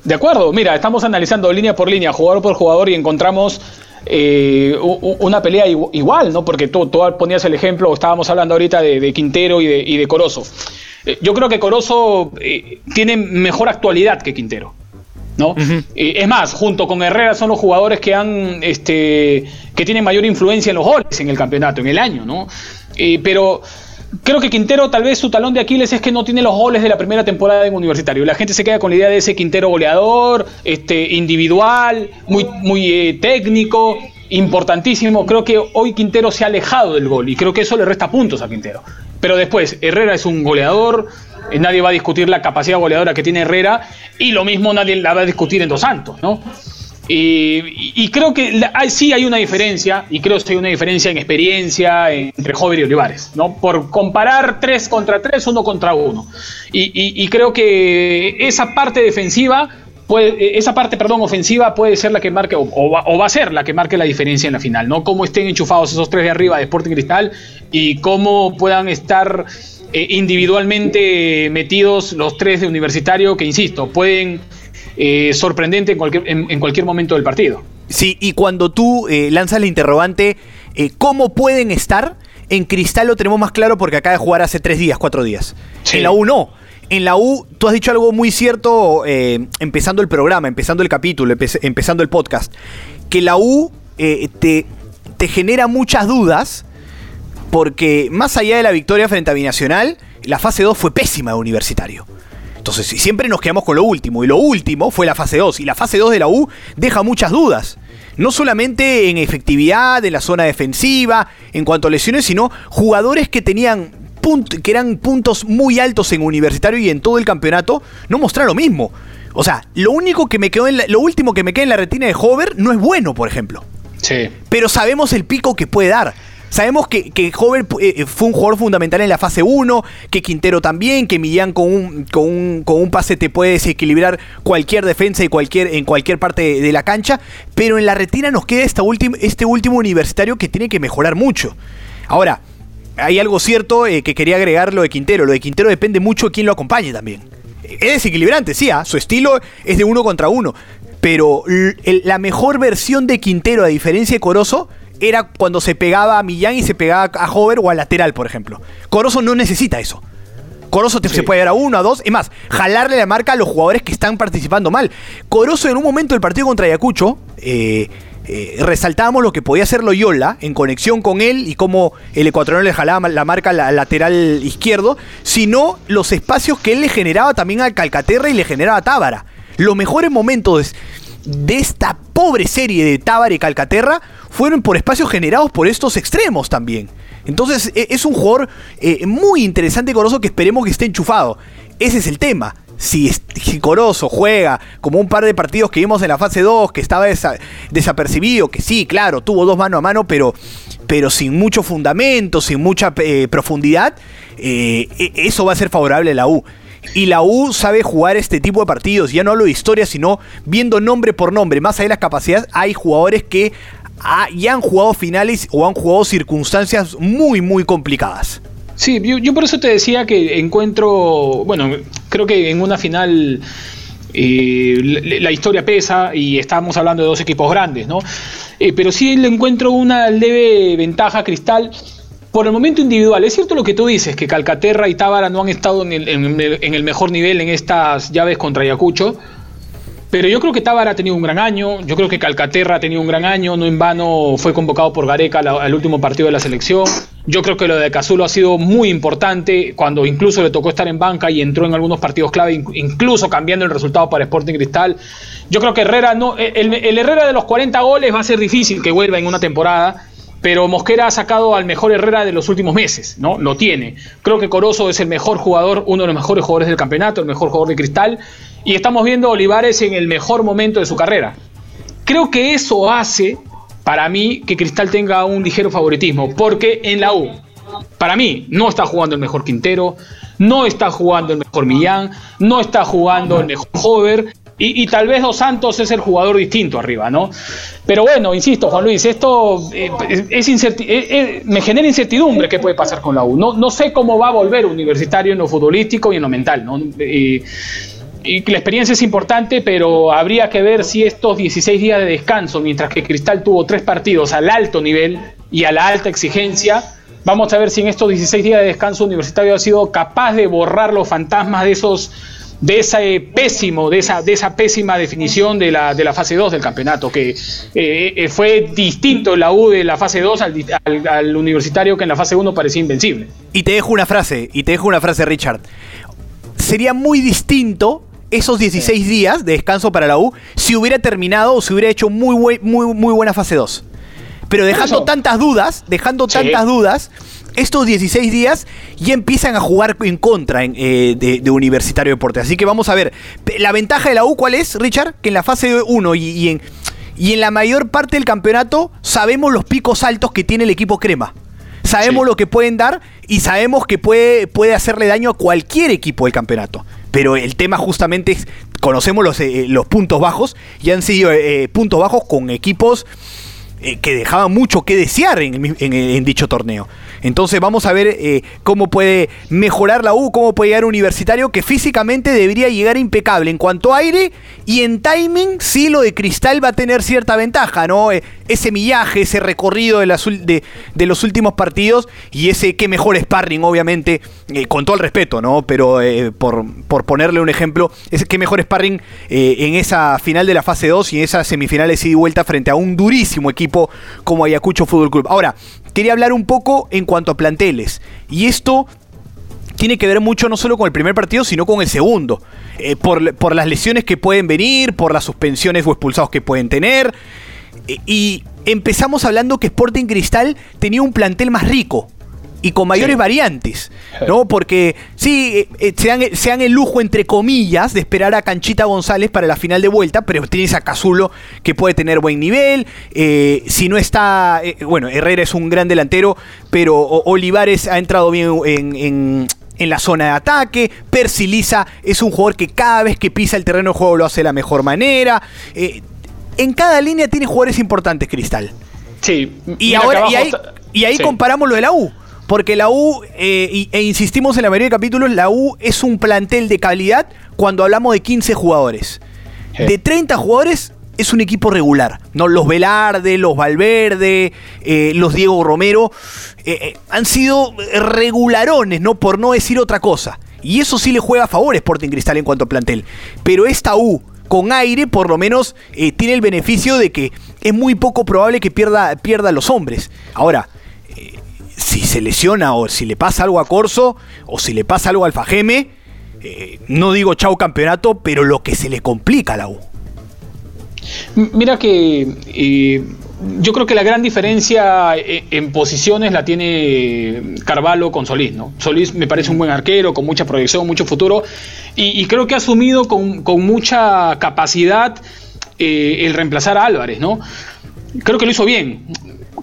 De acuerdo, mira, estamos analizando línea por línea, jugador por jugador y encontramos eh, una pelea igual, ¿no? Porque tú, ponías el ejemplo, estábamos hablando ahorita de, Quintero y de, y Corozo. Eh, yo creo que Corozo eh, tiene mejor actualidad que Quintero. ¿no? es más, junto con Herrera son los jugadores que han este, que tienen mayor influencia en los goles en el campeonato, en el año, ¿no? pero Creo que Quintero, tal vez su talón de Aquiles es que no tiene los goles de la primera temporada en Universitario. La gente se queda con la idea de ese Quintero goleador, este, individual, muy, muy eh, técnico, importantísimo. Creo que hoy Quintero se ha alejado del gol y creo que eso le resta puntos a Quintero. Pero después, Herrera es un goleador, eh, nadie va a discutir la capacidad goleadora que tiene Herrera y lo mismo nadie la va a discutir en Dos Santos, ¿no? Y, creo que sí hay una diferencia, y creo que hay una diferencia en experiencia entre Jover y Olivares, ¿no? Por comparar tres contra tres, uno contra uno. Y, creo que esa parte defensiva, puede, esa parte, perdón, ofensiva puede ser la que marque, o, va, a ser la que marque la diferencia en la final, ¿no? Cómo estén enchufados esos tres de arriba de Sporting Cristal y cómo puedan estar eh, individualmente metidos los tres de Universitario, que insisto, pueden eh, sorprendente en cualquier, en, cualquier momento del partido. Sí, y cuando tú eh, lanzas la interrogante, eh, ¿cómo pueden estar? En Cristal lo tenemos más claro porque acaba de jugar hace tres días, cuatro días. En la U no. En la U, tú has dicho algo muy cierto empezando el programa, empezando el capítulo, empezando el podcast. Que la U te, te genera muchas dudas porque más allá de la victoria frente a Binacional, la fase 2 fue pésima de Universitario. Entonces, siempre nos quedamos con lo último. Y lo último fue la fase 2. Y la fase 2 de la U deja muchas dudas. No solamente en efectividad, en la zona defensiva, en cuanto a lesiones, sino jugadores que tenían que eran puntos muy altos en universitario y en todo el campeonato, no mostraron lo mismo. O sea, lo único que me quedó en lo último que me queda en la retina de Hover no es bueno, por ejemplo. Sí. Pero sabemos el pico que puede dar. Sabemos que, que Hover eh, fue un jugador fundamental en la fase 1, que Quintero también, que Millán con un, con un, con un pase te puede desequilibrar cualquier defensa y cualquier, en cualquier parte de la cancha, pero en la retina nos queda esta este último universitario que tiene que mejorar mucho. Ahora, hay algo cierto eh, que quería agregar lo de Quintero. Lo de Quintero depende mucho de quién lo acompañe también. Es desequilibrante, sí, ¿ah? su estilo es de uno contra uno. Pero la mejor versión de Quintero, a diferencia de Corozo, era cuando se pegaba a Millán y se pegaba a Hover o al lateral, por ejemplo. Corozo no necesita eso. Corozo te, se puede dar a uno, a dos. Es más, jalarle la marca a los jugadores que están participando mal. Corozo en un momento del partido contra Ayacucho, eh, eh, resaltábamos lo que podía hacer Loyola en conexión con él y cómo el ecuatoriano le jalaba la marca al lateral izquierdo, sino los espacios que él le generaba también al Calcaterra y le generaba a Tábara. Los mejores momentos de esta pobre serie de Tábara y Calcaterra fueron por espacios generados por estos extremos también. Entonces e, es un jugador eh, muy interesante y Corozo que esperemos que esté enchufado. Ese es el tema. Si, Corozo juega como un par de partidos que vimos en la fase 2, que estaba desapercibido, que sí, claro, tuvo dos mano a mano, pero, pero sin mucho fundamento, sin mucha eh, profundidad, eh, e, eso va a ser favorable a la U. Y la U sabe jugar este tipo de partidos. Ya no hablo de historia, sino viendo nombre por nombre. Más allá de las capacidades, hay jugadores que ya han jugado finales o han jugado circunstancias muy, muy complicadas. Sí, yo, por eso te decía que encuentro, bueno, creo que en una final eh, la, historia pesa y estamos hablando de dos equipos grandes, ¿no? Eh, pero sí le encuentro una leve ventaja Cristal por el momento individual. Es cierto lo que tú dices, que Calcaterra y Tábara no han estado en el mejor nivel en estas llaves contra Ayacucho pero yo creo que Tábara ha tenido un gran año, yo creo que Calcaterra ha tenido un gran año, no en vano fue convocado por Gareca al último partido de la selección. Yo creo que lo de Cazulo ha sido muy importante cuando incluso le tocó estar en banca y entró en algunos partidos clave, incluso cambiando el resultado para Sporting Cristal. Yo creo que Herrera no, el, el Herrera de los 40 goles va a ser difícil que vuelva en una temporada pero Mosquera ha sacado al mejor Herrera de los últimos meses, ¿no? Lo tiene. Creo que Corozo es el mejor jugador, uno de los mejores jugadores del campeonato, el mejor jugador de cristal, y estamos viendo a Olivares en el mejor momento de su carrera. Creo que eso hace, para mí, que Cristal tenga un ligero favoritismo, porque en la U, para mí, no está jugando el mejor Quintero, no está jugando el mejor Millán, no está jugando el mejor Hover, y, tal vez Dos Santos es el jugador distinto arriba, ¿no? Pero bueno, insisto, Juan Luis, esto eh, es eh, eh, me genera incertidumbre qué puede pasar con la U. No, no sé cómo va a volver Universitario en lo futbolístico y en lo mental, ¿no? y la experiencia es importante, pero habría que ver si estos 16 días de descanso, mientras que Cristal tuvo tres partidos al alto nivel y a la alta exigencia, vamos a ver si en estos 16 días de descanso Universitario ha sido capaz de borrar los fantasmas de esos de ese pésimo, de esa, de esa pésima definición de la, de la fase 2 del campeonato, que eh, eh, fue distinto la U de la fase 2 al, universitario que en la fase 1 parecía invencible. Y te dejo una frase, y te dejo una frase, Richard. Sería muy distinto esos 16 días de descanso para la U si hubiera terminado o si hubiera hecho muy, muy, muy buena fase 2. Pero dejando tantas dudas, dejando tantas dudas, estos 16 días ya empiezan a jugar en contra eh, de, Universitario Deporte. Así que vamos a ver. La ventaja de la U, ¿cuál es, Richard? Que en la fase 1 y, en, y en la mayor parte del campeonato sabemos los picos altos que tiene el equipo crema. Sabemos lo que pueden dar y sabemos que puede, puede hacerle daño a cualquier equipo del campeonato. Pero el tema justamente es, conocemos los, eh, los puntos bajos y han sido eh, puntos bajos con equipos que dejaban mucho que desear en dicho torneo. Entonces vamos a ver eh, cómo puede mejorar la U, cómo puede llegar un universitario que físicamente debería llegar impecable en cuanto a aire y en timing sí lo de Cristal va a tener cierta ventaja, ¿no? Eh, ese millaje, ese recorrido de, los últimos partidos y ese qué mejor sparring, obviamente, eh, con todo el respeto, ¿no? Pero por, por, ponerle un ejemplo, ese qué mejor sparring en esa final de la fase 2 y en esas semifinales y vuelta frente a un durísimo equipo como Ayacucho Fútbol Club. Ahora, quería hablar un poco en cuanto a planteles. Y esto tiene que ver mucho no solo con el primer partido, sino con el segundo. Eh, por, las lesiones que pueden venir, por las suspensiones o expulsados que pueden tener. Eh, y empezamos hablando que Sporting Cristal tenía un plantel más rico. Y con mayores variantes, ¿no? Porque sí, eh, eh, se, dan, el lujo, entre comillas, de esperar a Canchita González para la final de vuelta, pero tienes a Cazulo que puede tener buen nivel. Eh, si no está, bueno, Herrera es un gran delantero, pero Olivares ha entrado bien en, la zona de ataque. Persiliza es un jugador que cada vez que pisa el terreno de juego lo hace de la mejor manera. en cada línea tiene jugadores importantes, Cristal. Sí. Y ahora, y ahí, comparamos lo de la U. Porque la U, eh, e insistimos en la mayoría de capítulos, la U es un plantel de calidad cuando hablamos de 15 jugadores. De 30 jugadores es un equipo regular. ¿no? Los Velarde, los Valverde, eh, los Diego Romero eh, han sido regularones, ¿no? por no decir otra cosa. Y eso sí le juega a favor Sporting Cristal en cuanto a plantel. Pero esta U, con aire, por lo menos tiene el beneficio de que es muy poco probable que pierda, pierda los hombres. Ahora, si se lesiona o si le pasa algo a Corso o si le pasa algo al Fajeme, eh, no digo chau campeonato, pero lo que se le complica a la U. Mira que eh, yo creo que la gran diferencia eh, en posiciones la tiene Carvalho con Solís, ¿no? Solís me parece un buen arquero, con mucha proyección, mucho futuro, y, creo que ha asumido con, mucha capacidad el reemplazar a Álvarez, ¿no? Creo que lo hizo bien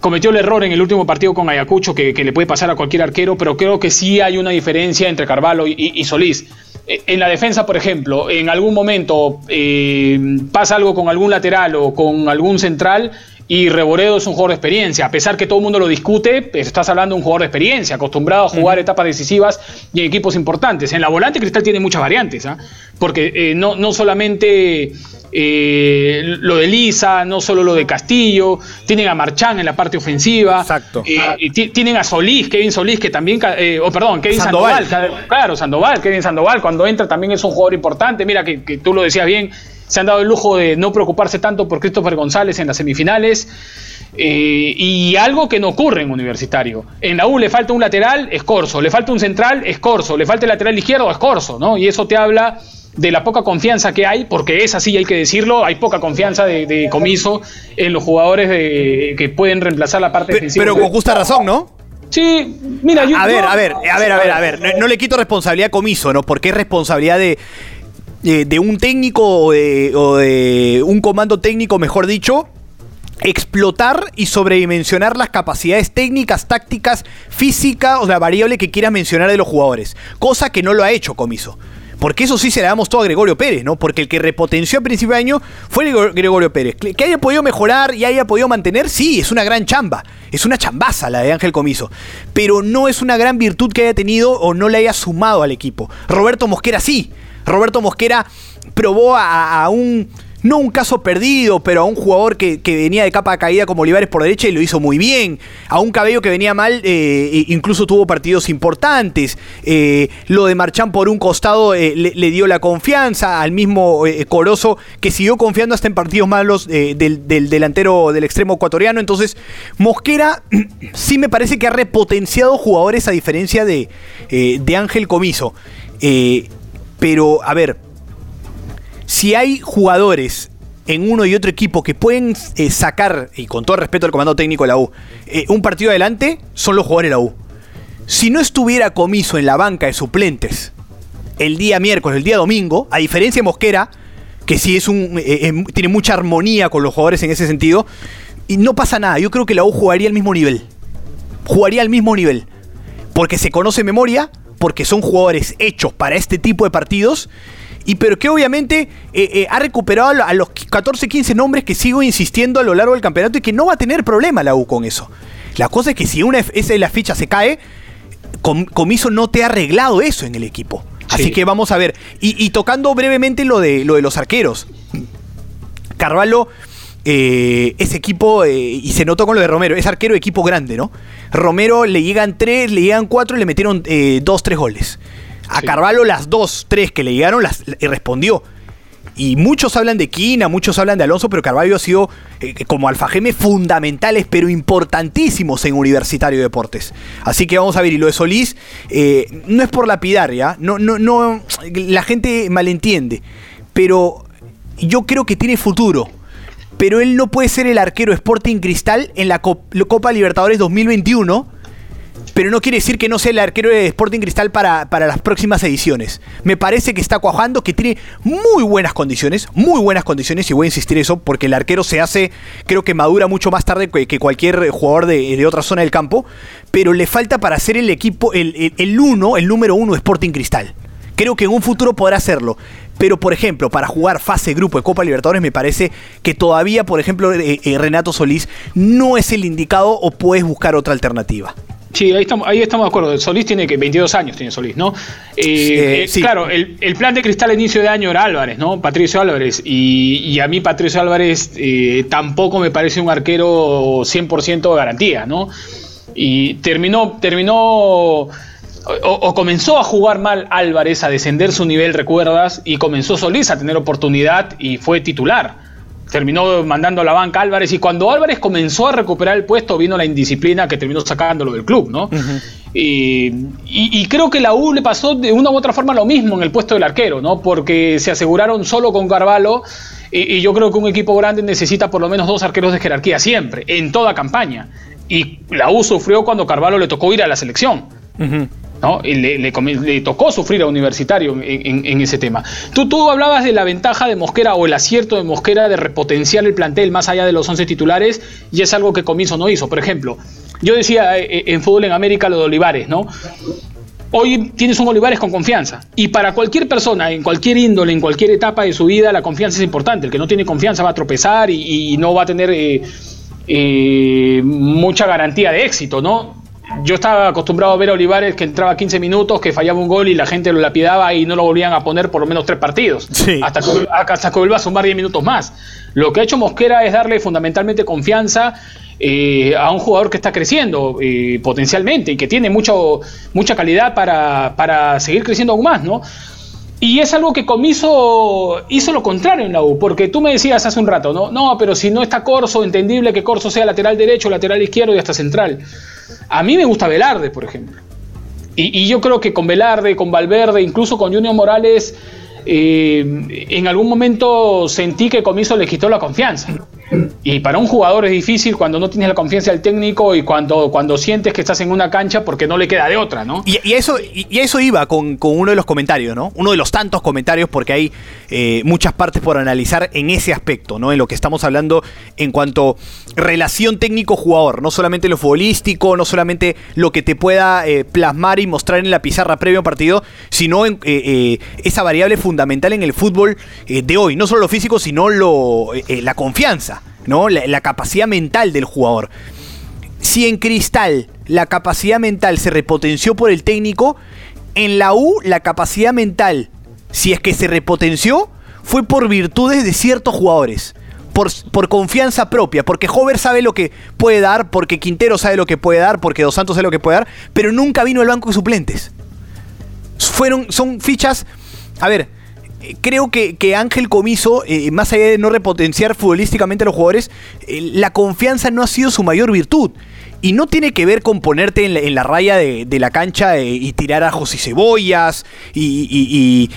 cometió el error en el último partido con Ayacucho que, le puede pasar a cualquier arquero, pero creo que sí hay una diferencia entre Carvalho y, Solís. Eh, en la defensa, por ejemplo, en algún momento eh, pasa algo con algún lateral o con algún central y Reboredo es un jugador de experiencia. A pesar que todo el mundo lo discute, pues, estás hablando de un jugador de experiencia, acostumbrado a jugar etapas decisivas y en equipos importantes. En la volante Cristal tiene muchas variantes, ¿ah? porque eh, no, no solamente eh, lo de Lisa, no solo lo de Castillo, tienen a Marchán en la parte ofensiva. Exacto. Eh, tienen a Solís, Kevin Solís, que también, eh, oh, perdón, Kevin Sandoval. Claro, Sandoval, Kevin Sandoval, cuando entra también es un jugador importante. Mira que, tú lo decías bien, se han dado el lujo de no preocuparse tanto por Christopher González en las semifinales. y algo que no ocurre en Universitario. En la U le falta un lateral, es Corso. Le falta un central, es Corso. Le falta el lateral izquierdo, es Corso, ¿no? Y eso te habla de la poca confianza que hay, porque es así, hay que decirlo, hay poca confianza de, comiso en los jugadores que pueden reemplazar la parte defensiva. Pero con justa razón, ¿no? Sí, mira, yo. A ver, a ver, a ver, a ver, a ver. No, le quito responsabilidad a comiso, ¿no? Porque es responsabilidad de, de, un técnico o de, un comando técnico, mejor dicho, explotar y sobredimensionar las capacidades técnicas, tácticas, físicas o la variable que quieras mencionar de los jugadores. Cosa que no lo ha hecho Comiso. Porque eso sí se le damos todo a Gregorio Pérez, ¿no? Porque el que repotenció a principio de año fue Gregorio Pérez. Que haya podido mejorar y haya podido mantener, sí, es una gran chamba. Es una chambaza la de Ángel Comiso. Pero no es una gran virtud que haya tenido o no le haya sumado al equipo. Roberto Mosquera sí. Roberto Mosquera probó a un no un caso perdido, pero a un jugador que, venía de capa caída como Olivares por derecha y lo hizo muy bien, a un cabello que venía mal, eh, incluso tuvo partidos importantes, eh, lo de Marchán por un costado eh, le, dio la confianza al mismo Corozo que siguió confiando hasta en partidos malos del, delantero del extremo ecuatoriano, entonces Mosquera sí me parece que ha repotenciado jugadores a diferencia de, de Ángel Comiso. Pero, a ver, si hay jugadores en uno y otro equipo que pueden eh, sacar, y con todo respeto al comando técnico de la U, eh, un partido adelante, son los jugadores de la U. Si no estuviera comiso en la banca de suplentes el día miércoles, el día domingo, a diferencia de Mosquera, que sí es un, eh, tiene mucha armonía con los jugadores en ese sentido, y no pasa nada. Yo creo que la U jugaría al mismo nivel. Jugaría al mismo nivel. Porque se conoce memoria, porque son jugadores hechos para este tipo de partidos y pero que obviamente eh, eh, ha recuperado a los 14, 15 nombres que sigo insistiendo a lo largo del campeonato y que no va a tener problema la U con eso. La cosa es que si una esa de la ficha se cae, Comiso no te ha arreglado eso en el equipo. Así que vamos a ver. Y, tocando brevemente lo de, lo de los arqueros. Carvalho, eh, ese equipo, y se notó con lo de Romero, es arquero de equipo grande, ¿no? Romero le llegan tres, le llegan cuatro y le metieron dos, tres goles. A Carvalho las dos, tres que le llegaron las respondió. Y muchos hablan de Quina, muchos hablan de Alonso, pero Carvalho ha sido eh, como alfajeme fundamentales, pero importantísimos en Universitario de Deportes. Así que vamos a ver, y lo de Solís, eh, no es por lapidar, ¿ya? No, no, no, la gente malentiende, pero yo creo que tiene futuro. Pero él no puede ser el arquero Sporting Cristal en la Copa Libertadores 2021 pero no quiere decir que no sea el arquero de Sporting Cristal para, para las próximas ediciones. Me parece que está cuajando, que tiene muy buenas condiciones, muy buenas condiciones, y voy a insistir eso, porque el arquero se hace, creo que madura mucho más tarde que, cualquier jugador de, otra zona del campo, pero le falta para ser el equipo, el, el, uno, el número uno de Sporting Cristal. Creo que en un futuro podrá hacerlo. Pero, por ejemplo, para jugar fase grupo de Copa Libertadores, me parece que todavía, por ejemplo, eh, eh, Renato Solís no es el indicado o puedes buscar otra alternativa. Sí, ahí estamos, ahí estamos de acuerdo. Solís tiene que 22 años, tiene Solís, ¿no? Eh, eh, claro, el, plan de cristal a inicio de año era Álvarez, ¿no? Patricio Álvarez. Y, a mí Patricio Álvarez eh, tampoco me parece un arquero 100% de garantía, ¿no? Y terminó, terminó o, comenzó a jugar mal Álvarez, a descender su nivel, recuerdas, y comenzó Solís a tener oportunidad y fue titular terminó mandando a la banca Álvarez y cuando Álvarez comenzó a recuperar el puesto vino la indisciplina que terminó sacándolo del club, ¿no? y, creo que la U le pasó de una u otra forma lo mismo en el puesto del arquero, ¿no? Porque se aseguraron solo con Carvalho y, yo creo que un equipo grande necesita por lo menos dos arqueros de jerarquía siempre, en toda campaña. Y la U sufrió cuando Carvalho le tocó ir a la selección. ¿No? Y le, tocó sufrir a Universitario en, ese tema. Tú, tú hablabas de la ventaja de Mosquera o el acierto de Mosquera de repotenciar el plantel más allá de los 11 titulares y es algo que Comiso no hizo. Por ejemplo, yo decía eh, eh, en fútbol en América lo de Olivares, ¿no? Hoy tienes un Olivares con confianza. Y para cualquier persona, en cualquier índole, en cualquier etapa de su vida, la confianza es importante. El que no tiene confianza va a tropezar y, no va a tener eh, mucha garantía de éxito, ¿no? Yo estaba acostumbrado a ver a Olivares que entraba 15 minutos, que fallaba un gol y la gente lo lapidaba y no lo volvían a poner por lo menos tres partidos. Hasta, que, hasta que vuelva a sumar 10 minutos más. Lo que ha hecho Mosquera es darle fundamentalmente confianza eh, a un jugador que está creciendo eh, potencialmente y que tiene mucho, mucha calidad para, para seguir creciendo aún más, ¿no? Y es algo que Comiso hizo lo contrario en la U, porque tú me decías hace un rato, ¿no? No, pero si no está Corso, entendible que Corso sea lateral derecho, lateral izquierdo y hasta central. A mí me gusta Velarde, por ejemplo. Y, yo creo que con Velarde, con Valverde, incluso con Junior Morales, eh, en algún momento sentí que Comiso le quitó la confianza. Y para un jugador es difícil cuando no tienes la confianza del técnico y cuando, cuando sientes que estás en una cancha porque no le queda de otra, ¿no? Y, eso, y, eso iba con, uno de los comentarios, ¿no? Uno de los tantos comentarios porque hay eh, muchas partes por analizar en ese aspecto, ¿no? En lo que estamos hablando en cuanto relación técnico-jugador, no solamente lo futbolístico, no solamente lo que te pueda eh, plasmar y mostrar en la pizarra previo partido, sino en, eh, esa variable fundamental en el fútbol de hoy, no solo lo físico, sino lo, la confianza. ¿No? La, capacidad mental del jugador. Si en Cristal la capacidad mental se repotenció por el técnico, en la U la capacidad mental, si es que se repotenció, fue por virtudes de ciertos jugadores. Por, por, confianza propia, porque Hover sabe lo que puede dar, porque Quintero sabe lo que puede dar, porque Dos Santos sabe lo que puede dar, pero nunca vino el banco de suplentes. Fueron, son fichas, a ver, creo que, Ángel Comiso, eh, más allá de no repotenciar futbolísticamente a los jugadores, eh, la confianza no ha sido su mayor virtud. Y no tiene que ver con ponerte en la, raya de, la cancha eh, y tirar ajos y cebollas y,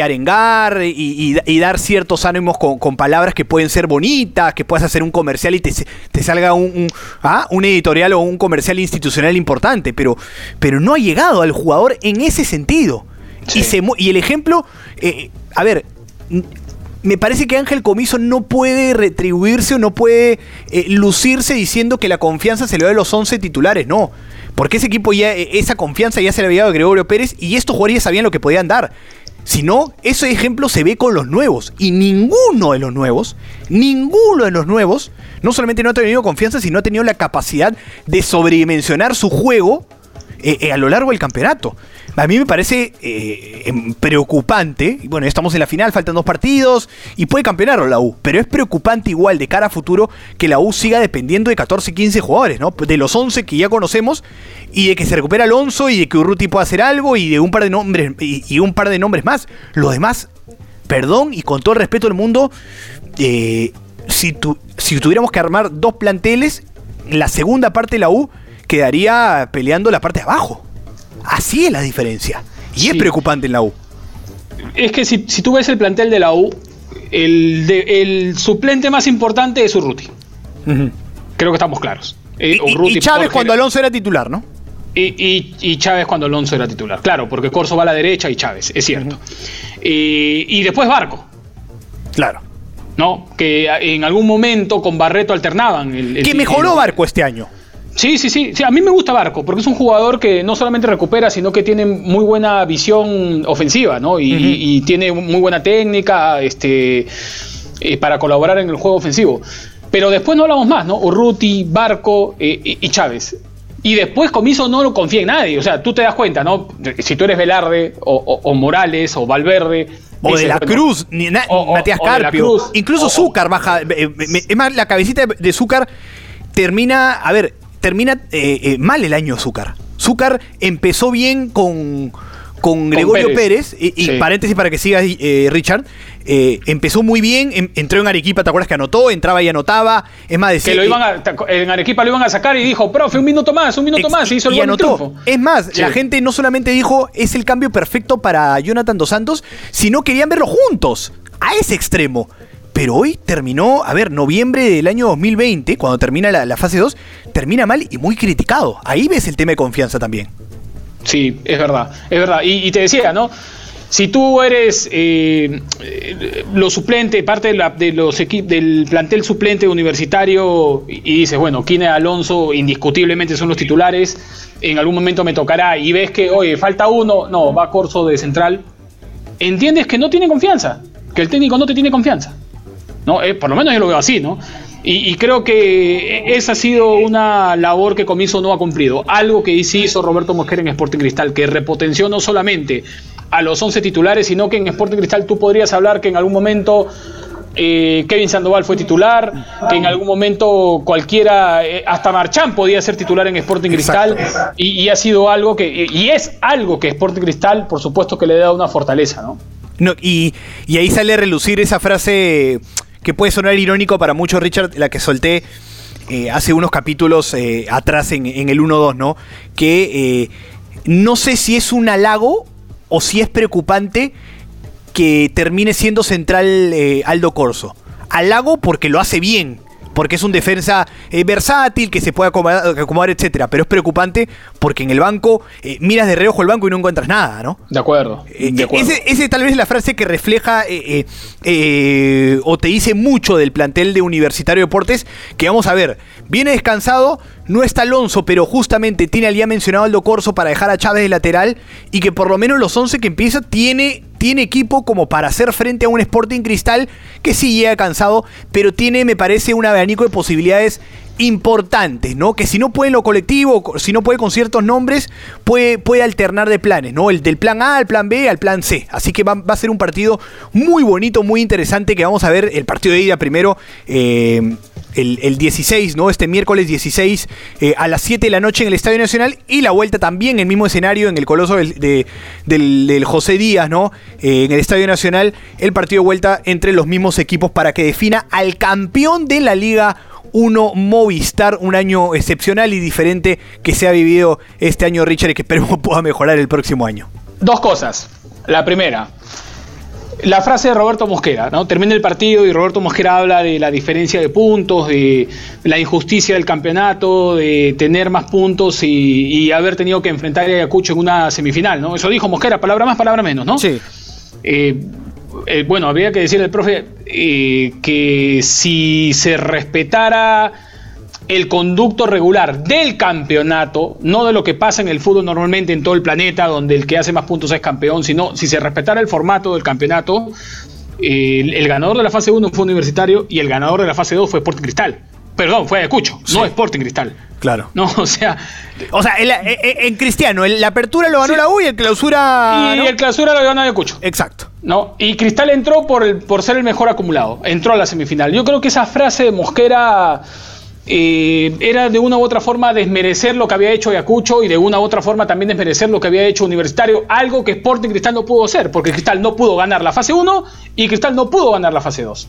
arengar y, dar ciertos ánimos con, palabras que pueden ser bonitas, que puedas hacer un comercial y te, salga un, ¿ah? un, editorial o un comercial institucional importante, pero, pero no ha llegado al jugador en ese sentido. Y, el ejemplo, eh, a ver, me parece que Ángel Comiso no puede retribuirse o no puede eh, lucirse diciendo que la confianza se le da a los 11 titulares, no. Porque ese equipo ya, eh, esa confianza ya se le había dado a Gregorio Pérez y estos jugadores sabían lo que podían dar. Si no, ese ejemplo se ve con los nuevos. Y ninguno de los nuevos, ninguno de los nuevos, no solamente no ha tenido confianza, sino ha tenido la capacidad de sobredimensionar su juego a lo largo del campeonato. A mí me parece eh, em, preocupante. Bueno, estamos en la final, faltan dos partidos y puede campeonar la U. Pero es preocupante igual de cara a futuro que la U siga dependiendo de 14, 15 jugadores, ¿no? De los 11 que ya conocemos y de que se recupera Alonso y de que Urruti pueda hacer algo y de un par de nombres y, un par de nombres más. Los demás, perdón y con todo el respeto del mundo, eh, si, si tuviéramos que armar dos planteles, la segunda parte de la U quedaría peleando la parte de abajo. Así es la diferencia. Y es preocupante en la U. Es que si, tú ves el plantel de la U, el, suplente más importante es Urruti. Creo que estamos claros. Eh, y, Chávez cuando Alonso era titular, ¿no? Y, Chávez cuando Alonso era titular. Claro, porque Corso va a la derecha y Chávez, es cierto. y después Barco. Claro. ¿No? Que en algún momento con Barreto alternaban. El, que mejoró Barco este año. Sí, sí, sí, sí. A mí me gusta Barco, porque es un jugador que no solamente recupera, sino que tiene muy buena visión ofensiva, ¿no? Y, tiene muy buena técnica este, eh, para colaborar en el juego ofensivo. Pero después no hablamos más, ¿no? Urruti, Barco eh, y Chávez. Y después Comiso no lo confía en nadie. O sea, tú te das cuenta, ¿no? Si tú eres Velarde o, Morales o Valverde. O de la Cruz, ni Matías Carpio. Incluso Zúcar baja. Eh, es más, la cabecita de Zúcar termina. A ver, termina eh, eh, mal el año Zúcar. Zúcar empezó bien con, con Gregorio Pérez, y, paréntesis para que sigas, eh, Richard, empezó muy bien, em, entró en Arequipa, ¿te acuerdas que anotó? Entraba y anotaba, es más, decía, que lo iban en Arequipa lo iban a sacar y dijo, profe, un minuto más, un minuto más, y hizo el y anotó. Es más, la gente no solamente dijo, es el cambio perfecto para Jonathan Dos Santos, sino querían verlo juntos, a ese extremo. Pero hoy terminó, a ver, noviembre del año 2020, cuando termina la, fase 2, termina mal y muy criticado. Ahí ves el tema de confianza también. Sí, es verdad, es verdad. Y, te decía, ¿no? Si tú eres eh, lo suplente, parte de, la, los del plantel suplente universitario y, dices, bueno, Kine Alonso indiscutiblemente son los titulares, en algún momento me tocará y ves que, oye, falta uno, no, va Corso de central, entiendes que no tiene confianza, que el técnico no te tiene confianza. ¿No? Eh, por lo menos yo lo veo así, ¿no? Y, creo que esa ha sido una labor que Comiso no ha cumplido. Algo que sí hizo Roberto Mosquera en Sporting Cristal, que repotenció no solamente a los 11 titulares, sino que en Sporting Cristal tú podrías hablar que en algún momento eh, Kevin Sandoval fue titular, que en algún momento cualquiera, eh, hasta Marchán podía ser titular en Sporting Cristal, y, ha sido algo que, y es algo que Sporting Cristal, por supuesto, que le da una fortaleza, ¿no? no y, y ahí sale a relucir esa frase que puede sonar irónico para muchos, Richard, la que solté eh, hace unos capítulos eh, atrás en, el 1-2, ¿no? Que eh, no sé si es un halago o si es preocupante que termine siendo central Aldo Corso. Halago porque lo hace bien, porque es un defensa eh, versátil, que se puede acomodar, etcétera. Pero es preocupante porque en el banco eh, miras de reojo el banco y no encuentras nada, ¿no? De acuerdo. Eh, ese, tal vez es la frase que refleja o te dice mucho del plantel de Universitario Deportes, que vamos a ver, viene descansado, no está Alonso, pero justamente tiene al día mencionado Aldo Corso para dejar a Chávez de lateral y que por lo menos los 11 que empieza tiene, tiene equipo como para hacer frente a un Sporting Cristal que sí llega cansado, pero tiene, me parece, un abanico de posibilidades importantes, ¿no? Que si no puede en lo colectivo, si no puede con ciertos nombres, puede, puede alternar de planes, ¿no? El del plan A al plan B al plan C. Así que va, a ser un partido muy bonito, muy interesante, que vamos a ver el partido de ida primero. Eh, el, 16, ¿no? Este miércoles 16 eh, a las 7 de la noche en el Estadio Nacional y la vuelta también en el mismo escenario en el Coloso del, del, José Díaz, ¿no? Eh, en el Estadio Nacional, el partido de vuelta entre los mismos equipos para que defina al campeón de la Liga 1 Movistar, un año excepcional y diferente que se ha vivido este año, Richard, y que esperemos pueda mejorar el próximo año. Dos cosas. La primera, la frase de Roberto Mosquera, ¿no? Termina el partido y Roberto Mosquera habla de la diferencia de puntos, de la injusticia del campeonato, de tener más puntos y, haber tenido que enfrentar a Ayacucho en una semifinal, ¿no? Eso dijo Mosquera, palabra más, palabra menos, ¿no? Sí. Eh, eh, bueno, habría que decirle al profe eh, que si se respetara el conducto regular del campeonato, no de lo que pasa en el fútbol normalmente en todo el planeta, donde el que hace más puntos es campeón, sino si se respetara el formato del campeonato, el, ganador de la fase 1 fue Universitario y el ganador de la fase 2 fue Sporting Cristal. Perdón, fue Ayacucho, no Sporting Cristal. Claro. No, o sea. O sea, en, Cristiano, la apertura lo ganó la U y el clausura. Y el clausura lo ganó Ayacucho. Exacto. ¿no? Y Cristal entró por, el, por ser el mejor acumulado. Entró a la semifinal. Yo creo que esa frase de Mosquera eh, era de una u otra forma desmerecer lo que había hecho Ayacucho y de una u otra forma también desmerecer lo que había hecho Universitario, algo que Sporting Cristal no pudo hacer, porque Cristal no pudo ganar la fase 1 y Cristal no pudo ganar la fase 2.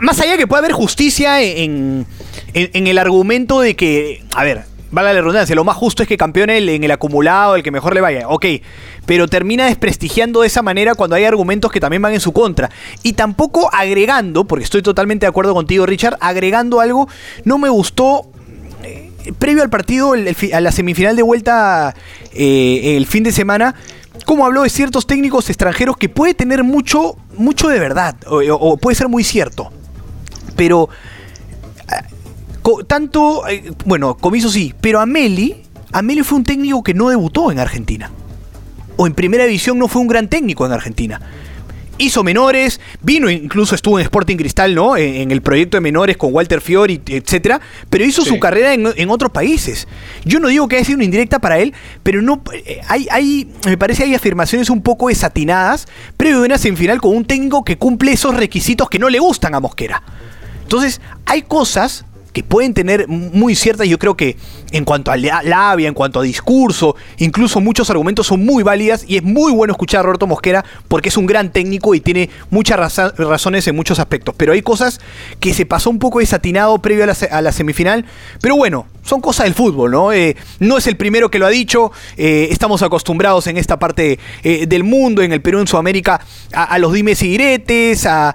Más allá que pueda haber justicia en, en el argumento de que, a ver, vale la redundancia, lo más justo es que campeone en el acumulado, el que mejor le vaya. Ok, pero termina desprestigiando de esa manera cuando hay argumentos que también van en su contra. Y tampoco agregando, porque estoy totalmente de acuerdo contigo, Richard, agregando algo, no me gustó previo al partido, a la semifinal de vuelta eh, el fin de semana, como habló de ciertos técnicos extranjeros que puede tener mucho, mucho de verdad, o, puede ser muy cierto. Pero, tanto, bueno, Comiso sí, pero Ameli, Ameli fue un técnico que no debutó en Argentina. O en primera división no fue un gran técnico en Argentina hizo menores, vino, incluso estuvo en Sporting Cristal, ¿no? En, el proyecto de menores con Walter Fiori, etcétera, pero hizo su carrera en, otros países. Yo no digo que haya sido una indirecta para él, pero no eh, hay, hay, me parece hay afirmaciones un poco desatinadas previo de una semifinal con un técnico que cumple esos requisitos que no le gustan a Mosquera. Entonces, hay cosas que pueden tener muy ciertas, yo creo que en cuanto a labia, en cuanto a discurso, incluso muchos argumentos son muy válidas y es muy bueno escuchar a Roberto Mosquera porque es un gran técnico y tiene muchas razones en muchos aspectos. Pero hay cosas que se pasó un poco desatinado previo a la, semifinal, pero bueno, son cosas del fútbol, ¿no? Eh, no es el primero que lo ha dicho, eh, estamos acostumbrados en esta parte eh, del mundo, en el Perú, en Sudamérica, a, los dimes y diretes, a,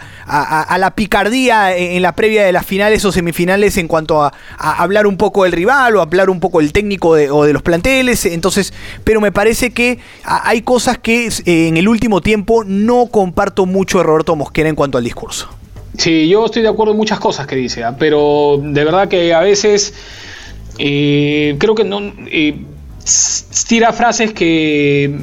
la picardía en, la previa de las finales o semifinales en cuanto a, hablar un poco del rival o hablar un poco del técnico o de los planteles, entonces, pero me parece que hay cosas que en el último tiempo no comparto mucho de Roberto Mosquera en cuanto al discurso. Sí, yo estoy de acuerdo en muchas cosas que dice, ¿ah? pero de verdad que a veces eh, creo que no eh, tira frases que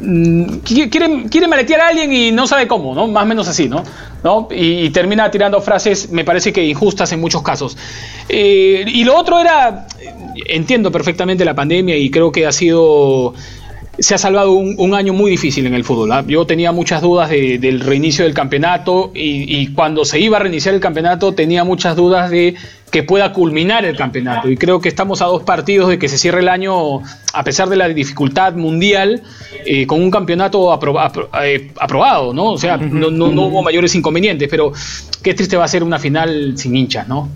mm, quiere, quiere maletear a alguien y no sabe cómo, ¿no? Más o menos así, ¿no? ¿No? Y, termina tirando frases, me parece que injustas en muchos casos. Eh, y lo otro era, entiendo perfectamente la pandemia y creo que ha sido se ha salvado un, año muy difícil en el fútbol. ¿ah? Yo tenía muchas dudas del reinicio del campeonato y, cuando se iba a reiniciar el campeonato tenía muchas dudas de que pueda culminar el campeonato. Y creo que estamos a dos partidos de que se cierre el año, a pesar de la dificultad mundial, eh, con un campeonato eh, aprobado, ¿no? O sea, no, no, hubo mayores inconvenientes, pero qué triste va a ser una final sin hinchas, ¿no?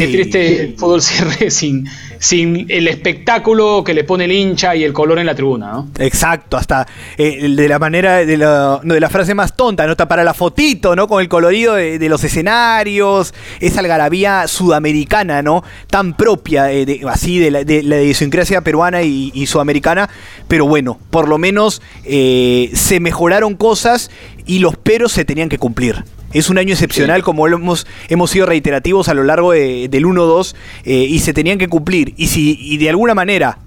Qué triste el fútbol cierre sin, sin el espectáculo que le pone el hincha y el color en la tribuna, ¿no? Exacto, hasta eh, de la manera, de la, de la frase más tonta, ¿no? Está para la fotito, ¿no? Con el colorido de, los escenarios, esa algarabía sudamericana, ¿no? Tan propia, eh, así, de la, de la idiosincrasia peruana y, sudamericana, pero bueno, por lo menos eh, se mejoraron cosas y los peros se tenían que cumplir. Es un año excepcional, como hemos, hemos sido reiterativos a lo largo del 1-2, eh, y se tenían que cumplir. Y si y de alguna manera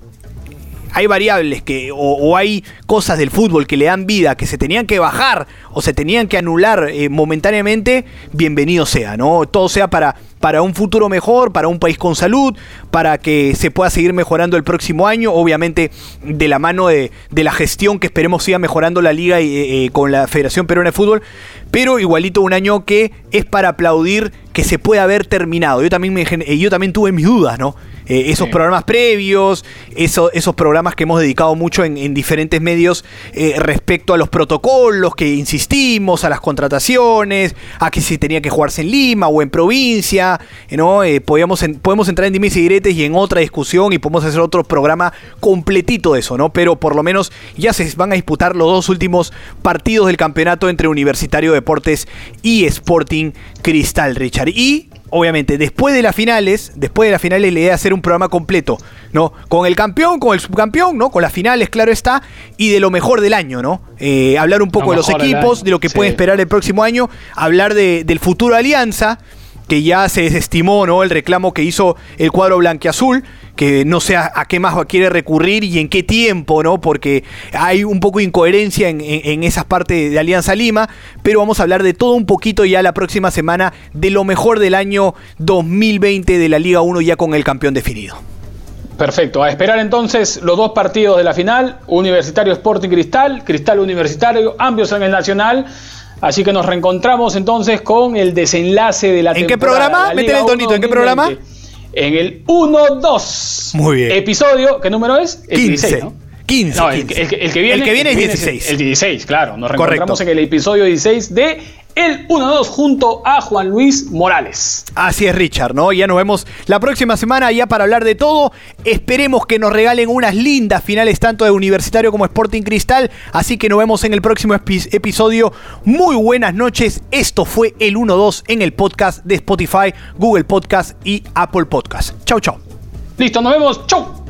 hay variables que, o, hay cosas del fútbol que le dan vida, que se tenían que bajar o se tenían que anular eh, momentáneamente, bienvenido sea, ¿no? Todo sea para, para un futuro mejor, para un país con salud, para que se pueda seguir mejorando el próximo año, obviamente de la mano de, la gestión que esperemos siga mejorando la liga y, eh, eh, con la Federación Peruana de Fútbol, pero igualito un año que es para aplaudir que se puede haber terminado. Yo también, me, yo también tuve mis dudas, ¿no? Eh, esos programas previos, esos programas que hemos dedicado mucho en, diferentes medios eh, respecto a los protocolos que insistimos, a las contrataciones, a que si tenía que jugarse en Lima o en provincia, eh, ¿no? podemos, podemos entrar en dimes y diretes y en otra discusión y podemos hacer otro programa completito de eso, ¿no? Pero por lo menos ya se van a disputar los dos últimos partidos del campeonato entre Universitario Deportes y Sporting Cristal, Richard. Y obviamente, después de las finales, después de las finales, le idea hacer un programa completo, ¿no? Con el campeón, con el subcampeón, ¿no? Con las finales, claro está, y de lo mejor del año, ¿no? Eh, hablar un poco de los equipos, de lo que puede esperar el próximo año, hablar de, del futuro Alianza que ya se desestimó ¿no? el reclamo que hizo el cuadro blanqueazul, que no sé a, qué más quiere recurrir y en qué tiempo, ¿no? porque hay un poco de incoherencia en, en, esas partes de Alianza Lima, pero vamos a hablar de todo un poquito ya la próxima semana de lo mejor del año 2020 de la Liga 1 ya con el campeón definido. Perfecto, a esperar entonces los dos partidos de la final, Universitario Sporting Cristal, Cristal Universitario, ambos en el Nacional. Así que nos reencontramos entonces con el desenlace de la ¿En qué programa? Métele el tonito, ¿en qué programa? En el 1-2. Muy bien. Episodio, ¿qué número es? El 15. 16, ¿no? 15. No, el, que viene, el que viene es 16. El 16, claro. Nos reencontramos en el episodio 16 de el 1-2 junto a Juan Luis Morales. Así es, Richard, ¿no? Ya nos vemos la próxima semana ya para hablar de todo. Esperemos que nos regalen unas lindas finales tanto de Universitario como Sporting Cristal. Así que nos vemos en el próximo episodio. Muy buenas noches. Esto fue el 1-2 en el podcast de Spotify, Google Podcast y Apple Podcast. Chau, chau. Listo, nos vemos. Chau.